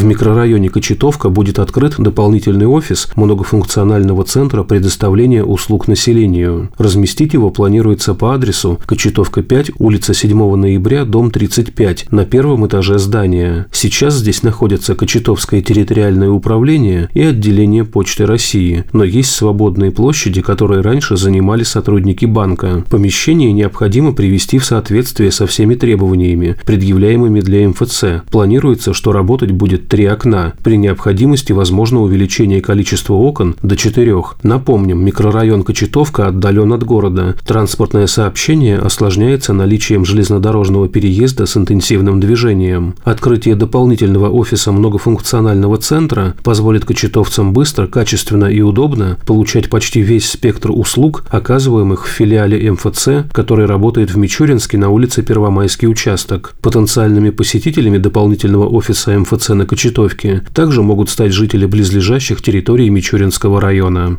В микрорайоне Кочетовка будет открыт дополнительный офис многофункционального центра предоставления услуг населению. Разместить его планируется по адресу Кочетовка 5, улица 7 ноября, дом 35, на первом этаже здания. Сейчас здесь находятся Кочетовское территориальное управление и отделение Почты России, но есть свободные площади, которые раньше занимали сотрудники банка. Помещение необходимо привести в соответствие со всеми требованиями, предъявляемыми для МФЦ. Планируется, что работать будет три окна. При необходимости возможно увеличение количества окон до четырех. Напомним, микрорайон Кочетовка отдален от города. Транспортное сообщение осложняется наличием железнодорожного переезда с интенсивным движением. Открытие дополнительного офиса многофункционального центра позволит кочетовцам быстро, качественно и удобно получать почти весь спектр услуг, оказываемых в филиале МФЦ, который работает в Мичуринске на улице Первомайский участок. Потенциальными посетителями дополнительного офиса МФЦ на Кочетовке также могут стать жители близлежащих территорий Мичуринского района.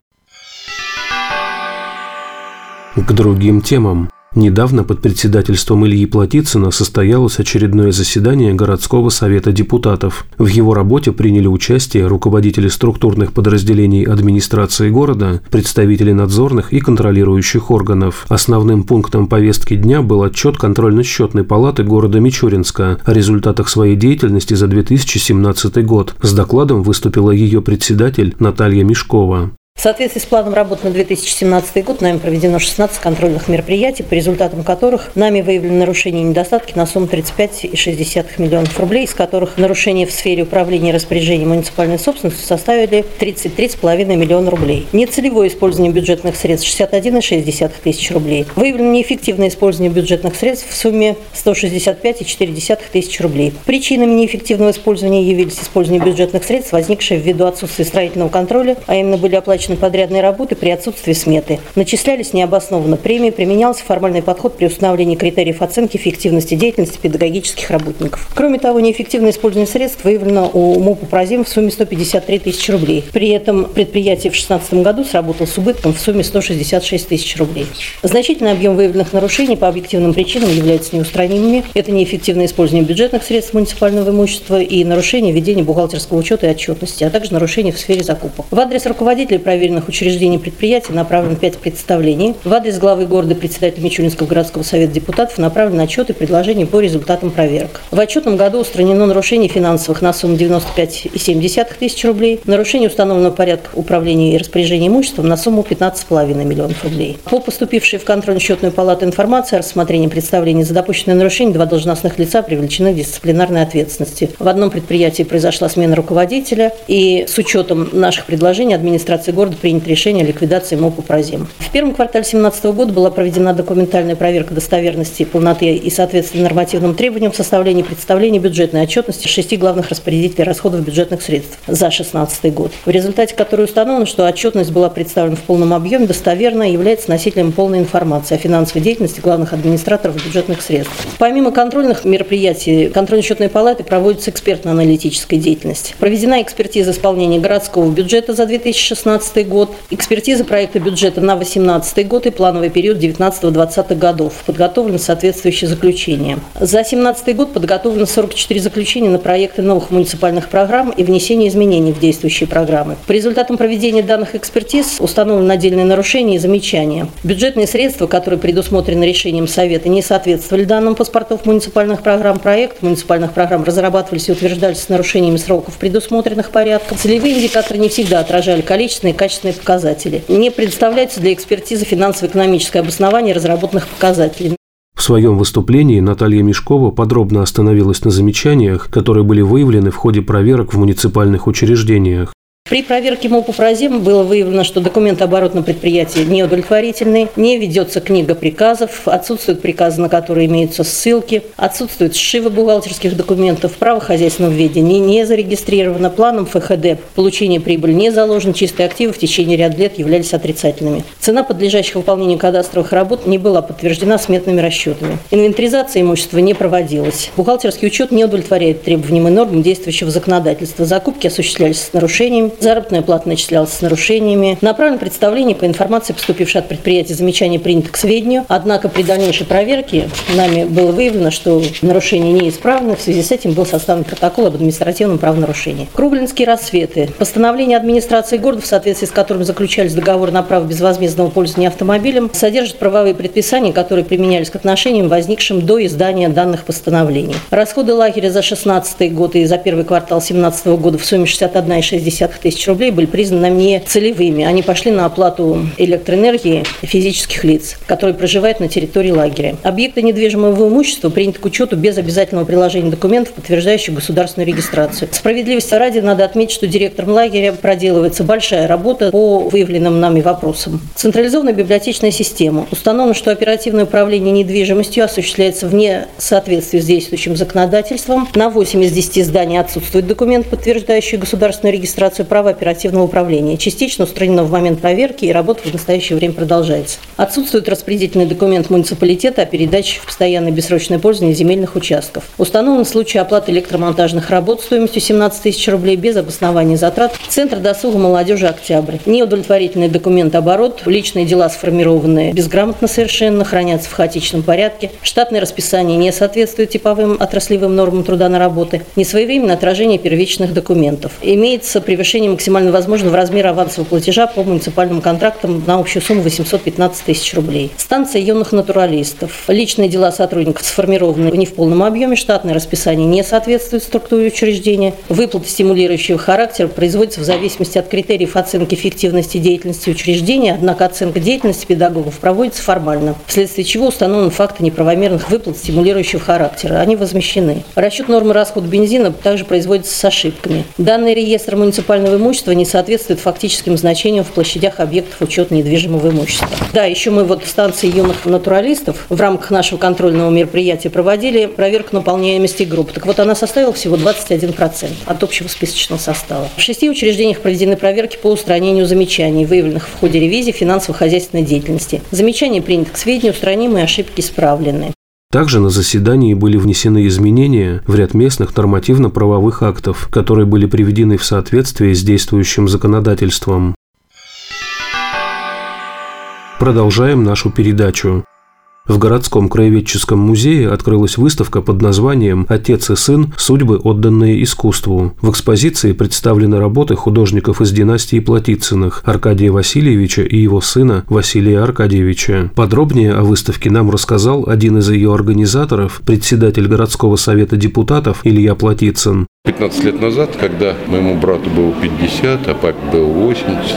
К другим темам. Недавно под председательством Ильи Платицына состоялось очередное заседание городского совета депутатов. В его работе приняли участие руководители структурных подразделений администрации города, представители надзорных и контролирующих органов. Основным пунктом повестки дня был отчет контрольно-счетной палаты города Мичуринска о результатах своей деятельности за 2017 год. С докладом выступила ее председатель Наталья Мешкова. В соответствии с планом работы на 2017 год нами проведено 16 контрольных мероприятий, по результатам которых нами выявлены нарушения и недостатки на сумму 35,6 миллионов рублей, из которых нарушения в сфере управления и распоряжения муниципальной собственностью составили 33,5 миллиона рублей. Нецелевое использование бюджетных средств 61,6 тысяч рублей. Выявлено неэффективное использование бюджетных средств в сумме 165,4 тысяч рублей. Причинами неэффективного использования явились использование бюджетных средств, возникшие ввиду отсутствия строительного контроля, а именно были оплачены подрядные работы при отсутствии сметы. Начислялись необоснованно премии, применялся формальный подход при установлении критериев оценки эффективности деятельности педагогических работников. Кроме того, неэффективное использование средств выявлено у МУПа «Прозим» в сумме 153 тысячи рублей. При этом предприятие в 2016 году сработало с убытком в сумме 166 тысяч рублей. Значительный объем выявленных нарушений по объективным причинам является неустранимыми. Это неэффективное использование бюджетных средств муниципального имущества и нарушение ведения бухгалтерского учета и отчетности, а также нарушения в сфере закупок. В адрес руководителей проверенных учреждений предприятий направлено 5 представлений. В адрес главы города председателя Мичуринского городского совета депутатов направлены отчеты и предложения по результатам проверок. В отчетном году устранено нарушение финансовых на сумму 95,7 тысяч рублей, нарушение установленного порядка управления и распоряжения имуществом на сумму 15,5 миллионов рублей. По поступившей в контрольно-счетную палату информации о рассмотрении представлений за допущенное нарушение два должностных лица привлечены к дисциплинарной ответственности. В одном предприятии произошла смена руководителя, и с учетом наших предложений администрация города принято решение о ликвидации МОПа «Прозим». В первом квартале 2017 года была проведена документальная проверка достоверности, полноты и соответствия нормативным требованиям в составлении представления бюджетной отчетности шести главных распорядителей расходов бюджетных средств за 2016 год, в результате которой установлено, что отчетность была представлена в полном объеме, достоверно и является носителем полной информации о финансовой деятельности главных администраторов бюджетных средств. Помимо контрольных мероприятий, контрольно-счетной палаты проводится экспертно-аналитическая деятельность. Проведена экспертиза исполнения городского бюджета за 2016 2017 год, экспертиза проекта бюджета на 2018 год и плановый период 19-20 годов. Подготовлено соответствующее заключение. За 2017 год подготовлено 44 заключения на проекты новых муниципальных программ и внесение изменений в действующие программы. По результатам проведения данных экспертиз установлены отдельные нарушения и замечания. Бюджетные средства, которые предусмотрены решением Совета, не соответствовали данным паспортов муниципальных программ. Проект муниципальных программ разрабатывались и утверждались с нарушениями сроков, предусмотренных порядком. Целевые индикаторы не всегда отражали количественные качественные показатели. Не представляется для экспертизы финансово-экономическое обоснование разработанных показателей. В своем выступлении Наталья Мешкова подробно остановилась на замечаниях, которые были выявлены в ходе проверок в муниципальных учреждениях. При проверке МОПу-Прозим было выявлено, что документооборот на предприятии неудовлетворительный, не ведется книга приказов, отсутствуют приказы, на которые имеются ссылки, отсутствуют сшивы бухгалтерских документов, право хозяйственного ведения не зарегистрировано, планом ФХД получение прибыли не заложено, чистые активы в течение ряда лет являлись отрицательными. Цена подлежащих выполнению кадастровых работ не была подтверждена сметными расчетами. Инвентаризация имущества не проводилась. Бухгалтерский учет не удовлетворяет требованиям и нормам действующего законодательства. Закупки осуществлялись с нарушением заработная плата начислялась с нарушениями. Направлено представление по информации, поступившей от предприятия, замечание принято к сведению. Однако при дальнейшей проверке нами было выявлено, что нарушение неисправно. В связи с этим был составлен протокол об административном правонарушении. Круглинские рассветы. Постановление администрации города, в соответствии с которым заключались договоры на право безвозмездного пользования автомобилем, содержит правовые предписания, которые применялись к отношениям, возникшим до издания данных постановлений. Расходы лагеря за 16 год и за первый квартал 2017 года в сумме 61,6 тысяч рублей были признаны не целевыми. Они пошли на оплату электроэнергии физических лиц, которые проживают на территории лагеря. Объекты недвижимого имущества приняты к учету без обязательного приложения документов, подтверждающих государственную регистрацию. Справедливости ради надо отметить, что директором лагеря проделывается большая работа по выявленным нами вопросам. Централизованная библиотечная система. Установлено, что оперативное управление недвижимостью осуществляется вне соответствии с действующим законодательством. На 8 из 10 зданий отсутствует документ, подтверждающий государственную регистрацию права оперативного управления. Частично устранено в момент проверки и работа в настоящее время продолжается. Отсутствует распределительный документ муниципалитета о передаче в постоянное бессрочное пользование земельных участков. Установлен случай оплаты электромонтажных работ стоимостью 17 тысяч рублей без обоснования затрат. Центр досуга молодежи «Октябрь». Неудовлетворительный документ оборот, личные дела сформированные безграмотно совершенно, хранятся в хаотичном порядке. Штатное расписание не соответствует типовым отраслевым нормам труда на работы. Несвоевременное отражение первичных документов. Имеется превышение максимально возможного размера авансового платежа по муниципальным контрактам на общую сумму 815 тысяч рублей. Станция юных натуралистов. Личные дела сотрудников сформированы не в полном объеме, штатное расписание не соответствует структуре учреждения. Выплаты стимулирующего характера производятся в зависимости от критериев оценки эффективности деятельности учреждения, однако оценка деятельности педагогов проводится формально, вследствие чего установлены факты неправомерных выплат стимулирующего характера. Они возмещены. Расчет нормы расхода бензина также производится с ошибками. Данный реестр муниципального имущества не соответствует фактическим значениям в площадях объектов учета недвижимого имущества. Да, еще мы вот в станции юных натуралистов в рамках нашего контрольного мероприятия проводили проверку наполняемости групп. Так вот, она составила всего 21% от общего списочного состава. В шести учреждениях проведены проверки по устранению замечаний, выявленных в ходе ревизии финансово-хозяйственной деятельности. Замечания приняты к сведению, устранимые ошибки исправлены. Также на заседании были внесены изменения в ряд местных нормативно-правовых актов, которые были приведены в соответствие с действующим законодательством. Продолжаем нашу передачу. В городском краеведческом музее открылась выставка под названием «Отец и сын. Судьбы, отданные искусству». В экспозиции представлены работы художников из династии Платицыных Аркадия Васильевича и его сына Василия Аркадьевича. Подробнее о выставке нам рассказал один из ее организаторов, председатель городского совета депутатов Илья Платицын. 15 лет назад, когда моему брату было 50, а папе было 80,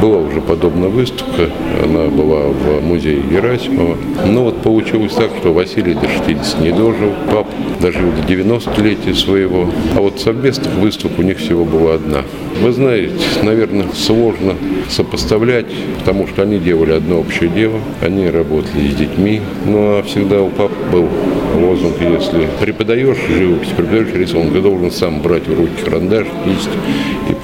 была уже подобная выставка, она была в музее Герасимова. Но вот получилось так, что Василий до 60 не дожил, пап дожил до 90-летия своего. А вот совместных выставок у них всего была одна. Вы знаете, наверное, сложно сопоставлять, потому что они делали одно общее дело, они работали с детьми. Ну а всегда у пап был лозунг, если преподаешь живопись, преподаешь рисунок, ты должен сам брать в руки карандаш, кисть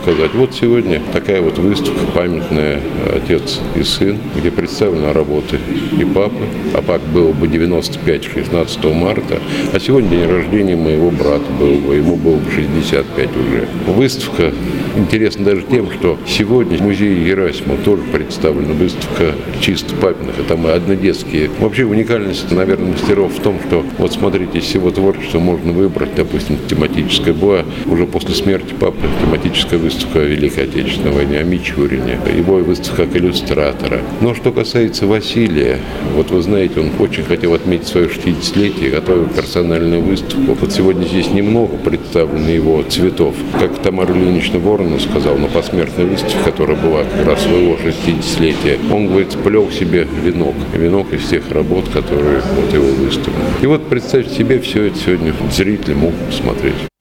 и показать. Вот сегодня такая вот выставка памятная «Отец и сын», где представлены работы и папы. А папе было бы 95 16 марта, а сегодня день рождения моего брата был бы, ему было бы 65 уже. Выставка интересна даже тем, что сегодня в музее Герасимова тоже представлена выставка чисто папиных, это мы однодетские. Вообще уникальность, наверное, мастеров в том, что вот смотрите, из всего творчества можно выбрать, допустим, тематическая была уже после смерти папы тематическая выставка о Великой Отечественной войне, о Мичурине, его выставка как иллюстратора. Но что касается Василия, вот вы знаете, он очень хотел отметить свое 60-летие, готовил персональную выставку. Вот сегодня здесь немного представлено его цветов. Как Тамара Ильинична Воронова сказал на посмертной выставке, которая была как раз своего 60-летия, он, говорит, сплел себе венок. Венок из тех работ, которые вот его выставлены. И вот представьте себе, все это сегодня зрители могут посмотреть.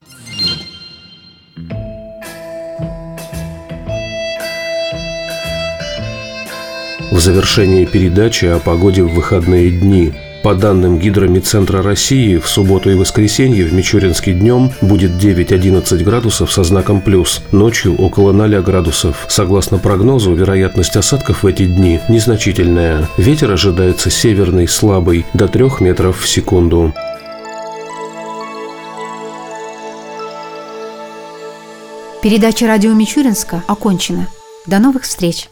Завершении передачи о погоде в выходные дни. По данным Гидромедцентра России, в субботу и воскресенье в Мичуринске днем будет 9-11 градусов со знаком плюс, ночью около 0 градусов. Согласно прогнозу, вероятность осадков в эти дни незначительная. Ветер ожидается северный, слабый, до 3 метров в секунду. Передача радио Мичуринска окончена. До новых встреч!